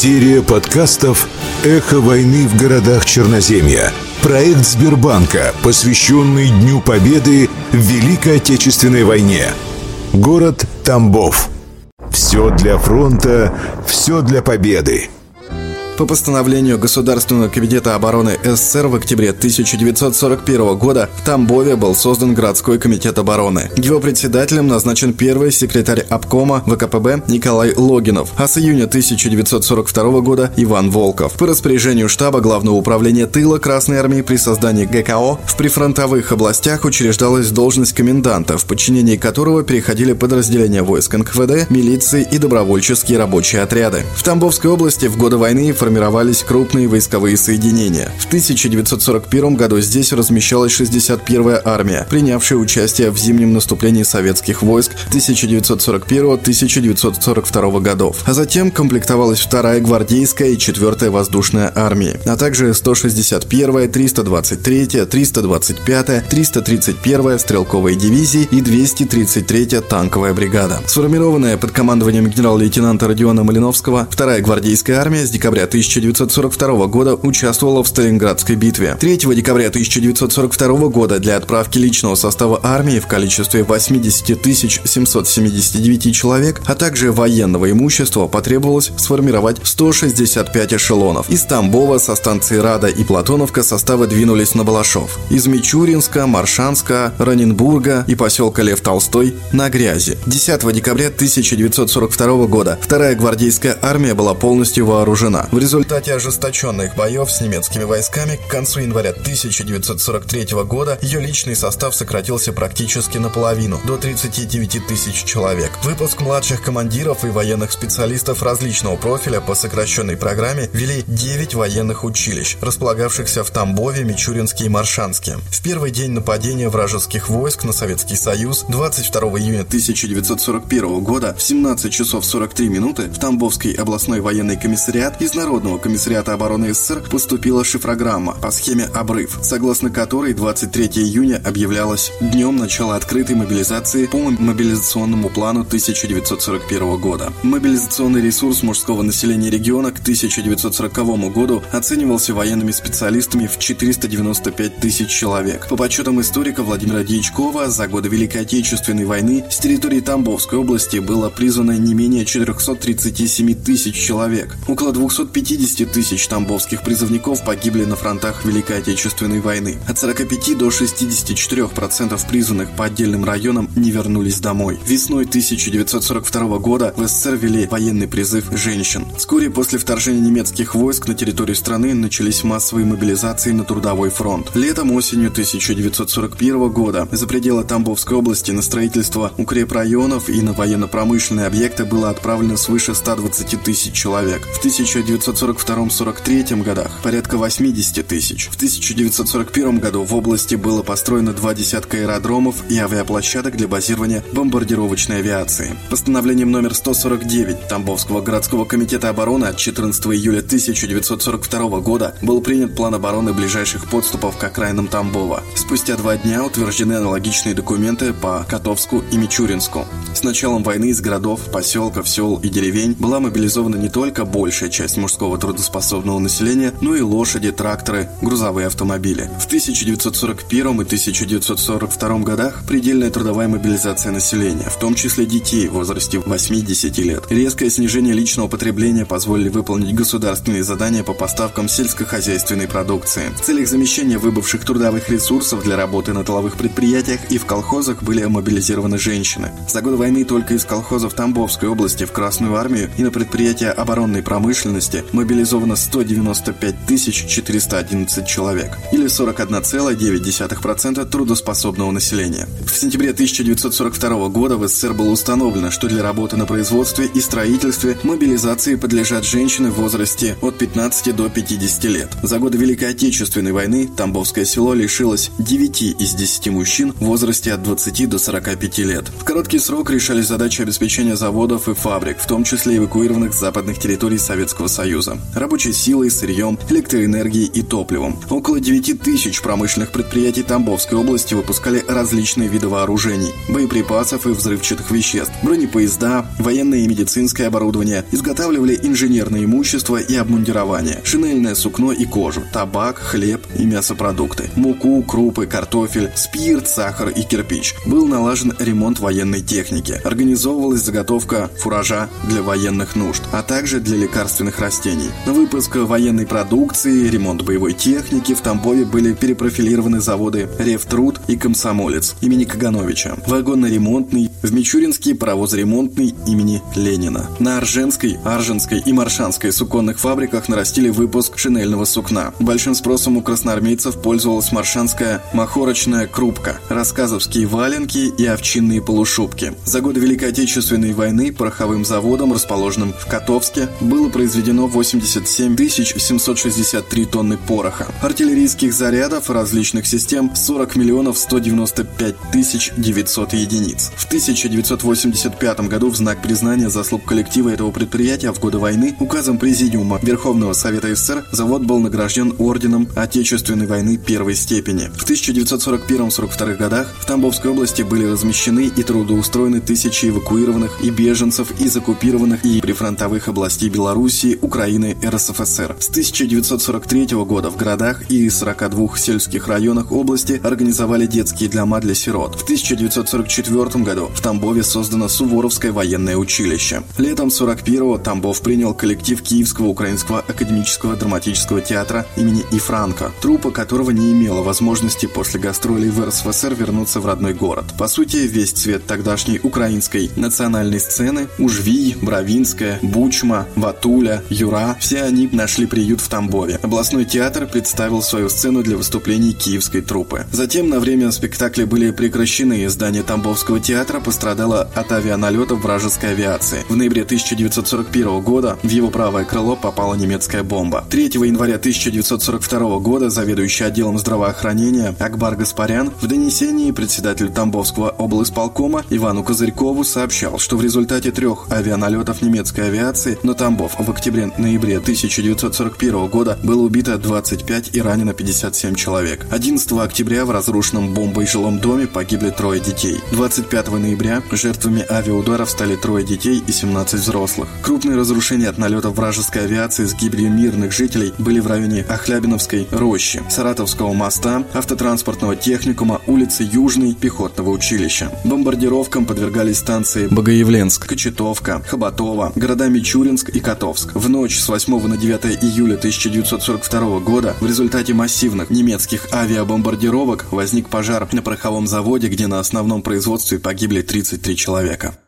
Серия подкастов «Эхо войны в городах Черноземья». Проект Сбербанка, посвященный Дню Победы в Великой Отечественной войне. Город Тамбов. Все для фронта, все для победы. По постановлению Государственного комитета обороны СССР в октябре 1941 года в Тамбове был создан городской комитет обороны. Его председателем назначен первый секретарь обкома ВКПБ Николай Логинов, а с июня 1942 года Иван Волков. По распоряжению штаба Главного управления тыла Красной Армии при создании ГКО в прифронтовых областях учреждалась должность коменданта, в подчинении которого переходили подразделения войск НКВД, милиции и добровольческие рабочие отряды. В Тамбовской области в годы войны формировались крупные войсковые соединения. В 1941 году здесь размещалась 61-я армия, принявшая участие в зимнем наступлении советских войск 1941-1942 годов. А затем комплектовалась 2-я гвардейская и 4-я воздушная армии, а также 161-я, 323-я, 325-я, 331-я стрелковая дивизии и 233-я танковая бригада. Сформированная под командованием генерал-лейтенанта Родиона Малиновского, 2-я гвардейская армия с декабря 1942 года участвовала в Сталинградской битве. 3 декабря 1942 года для отправки личного состава армии в количестве 80 779 человек, а также военного имущества потребовалось сформировать 165 эшелонов. Из Тамбова со станции Рада и Платоновка составы двинулись на Балашов. Из Мичуринска, Маршанска, Раненбурга и поселка Лев Толстой на грязи. 10 декабря 1942 года вторая гвардейская армия была полностью вооружена. В результате ожесточенных боев с немецкими войсками к концу января 1943 года ее личный состав сократился практически наполовину, до 39 тысяч человек. Выпуск младших командиров и военных специалистов различного профиля по сокращенной программе вели 9 военных училищ, располагавшихся в Тамбове, Мичуринске и Маршанске. В первый день нападения вражеских войск на Советский Союз 22 июня 1941 года в 17 часов 43 минуты в Тамбовский областной военный комиссариат из народа Народного комиссариата обороны СССР поступила шифрограмма по схеме «Обрыв», согласно которой 23 июня объявлялось днем начала открытой мобилизации по мобилизационному плану 1941 года. Мобилизационный ресурс мужского населения региона к 1940 году оценивался военными специалистами в 495 тысяч человек. По подсчетам историка Владимира Дьячкова, за годы Великой Отечественной войны с территории Тамбовской области было призвано не менее 437 тысяч человек. Около 250 50 тысяч тамбовских призывников погибли на фронтах Великой Отечественной войны. От 45 до 64% призванных по отдельным районам не вернулись домой. Весной 1942 года в СССР ввели военный призыв женщин. Вскоре после вторжения немецких войск на территорию страны начались массовые мобилизации на трудовой фронт. Летом осенью 1941 года за пределы Тамбовской области на строительство укрепрайонов и на военно-промышленные объекты было отправлено свыше 120 тысяч человек. В 1940 1942-43 годах порядка 80 тысяч. В 1941 году в области было построено два десятка аэродромов и авиаплощадок для базирования бомбардировочной авиации. Постановлением номер 149 Тамбовского городского комитета обороны от 14 июля 1942 года был принят план обороны ближайших подступов к окраинам Тамбова. Спустя два дня утверждены аналогичные документы по Котовску и Мичуринску. С началом войны из городов, поселков, сел и деревень была мобилизована не только большая часть мужского мужского трудоспособного населения, ну и лошади, тракторы, грузовые автомобили. В 1941 и 1942 годах предельная трудовая мобилизация населения, в том числе детей в возрасте 8-10 лет. Резкое снижение личного потребления позволили выполнить государственные задания по поставкам сельскохозяйственной продукции. В целях замещения выбывших трудовых ресурсов для работы на тыловых предприятиях и в колхозах были мобилизированы женщины. За годы войны только из колхозов Тамбовской области в Красную армию и на предприятия оборонной промышленности мобилизовано 195 411 человек, или 41,9% трудоспособного населения. В сентябре 1942 года в СССР было установлено, что для работы на производстве и строительстве мобилизации подлежат женщины в возрасте от 15 до 50 лет. За годы Великой Отечественной войны Тамбовское село лишилось 9 из 10 мужчин в возрасте от 20 до 45 лет. В короткий срок решались задачи обеспечения заводов и фабрик, в том числе эвакуированных с западных территорий Советского Союза. Союза. Рабочей силой, сырьем, электроэнергией и топливом. Около 9 тысяч промышленных предприятий Тамбовской области выпускали различные виды вооружений, боеприпасов и взрывчатых веществ, бронепоезда, военное и медицинское оборудование, изготавливали инженерное имущество и обмундирование, шинельное сукно и кожу, табак, хлеб и мясопродукты, муку, крупы, картофель, спирт, сахар и кирпич. Был налажен ремонт военной техники, организовывалась заготовка фуража для военных нужд, а также для лекарственных растений. На выпуск военной продукции, ремонт боевой техники в Тамбове были перепрофилированы заводы «Ревтруд» и «Комсомолец» имени Кагановича, вагонно-ремонтный, в Мичуринский паровозремонтный имени Ленина. На Арженской, Арженской и Маршанской суконных фабриках нарастили выпуск шинельного сукна. Большим спросом у красноармейцев пользовалась маршанская махорочная крупка, рассказовские валенки и овчинные полушубки. За годы Великой Отечественной войны пороховым заводом, расположенным в Котовске, было произведено 87 763 тонны пороха. Артиллерийских зарядов различных систем 40 миллионов 195 тысяч 900 единиц. В 1985 году в знак признания заслуг коллектива этого предприятия в годы войны указом Президиума Верховного Совета СССР завод был награжден орденом Отечественной войны первой степени. В 1941-42 годах в Тамбовской области были размещены и трудоустроены тысячи эвакуированных и беженцев из оккупированных и прифронтовых областей Белоруссии, Украины, РСФСР. С 1943 года в городах и 42 сельских районах области организовали детские дома для сирот. В 1944 году в Тамбове создано Суворовское военное училище. Летом 41-го Тамбов принял коллектив Киевского украинского академического драматического театра имени И. Франко, труппа которого не имела возможности после гастролей в РСФСР вернуться в родной город. По сути, весь цвет тогдашней украинской национальной сцены – Ужвий, Бравинская, Бучма, Ватуля, Юра – все они нашли приют в Тамбове. Областной театр представил свою сцену для выступлений киевской труппы. Затем на время спектакля были прекращены. Здание Тамбовского театра пострадало от авианалетов вражеской авиации. В ноябре 1941 года в его правое крыло попала немецкая бомба. 3 января 1942 года заведующий отделом здравоохранения Акбар Гаспарян в донесении председателю Тамбовского облсполкома Ивану Козырькову сообщал, что в результате трех авианалетов немецкой авиации на Тамбов в октябре-ноябре 1941 года было убито 25 и ранено 57 человек. 11 октября в разрушенном бомбой жилом доме погибли трое детей. 25 ноября жертвами авиаударов стали трое детей и 17 взрослых. Крупные разрушения от налетов вражеской авиации с гибелью мирных жителей были в районе Охлябиновской рощи, Саратовского моста, автотранспортного техникума, улицы Южной, пехотного училища. Бомбардировкам подвергались станции Богоявленск, Кочетовка, Хоботово, города Мичуринск и Котовск. В ночь с 8 на 9 июля 1942 года в результате массивных немецких авиабомбардировок возник пожар на пороховом заводе, где на основном производстве погибли 33 человека.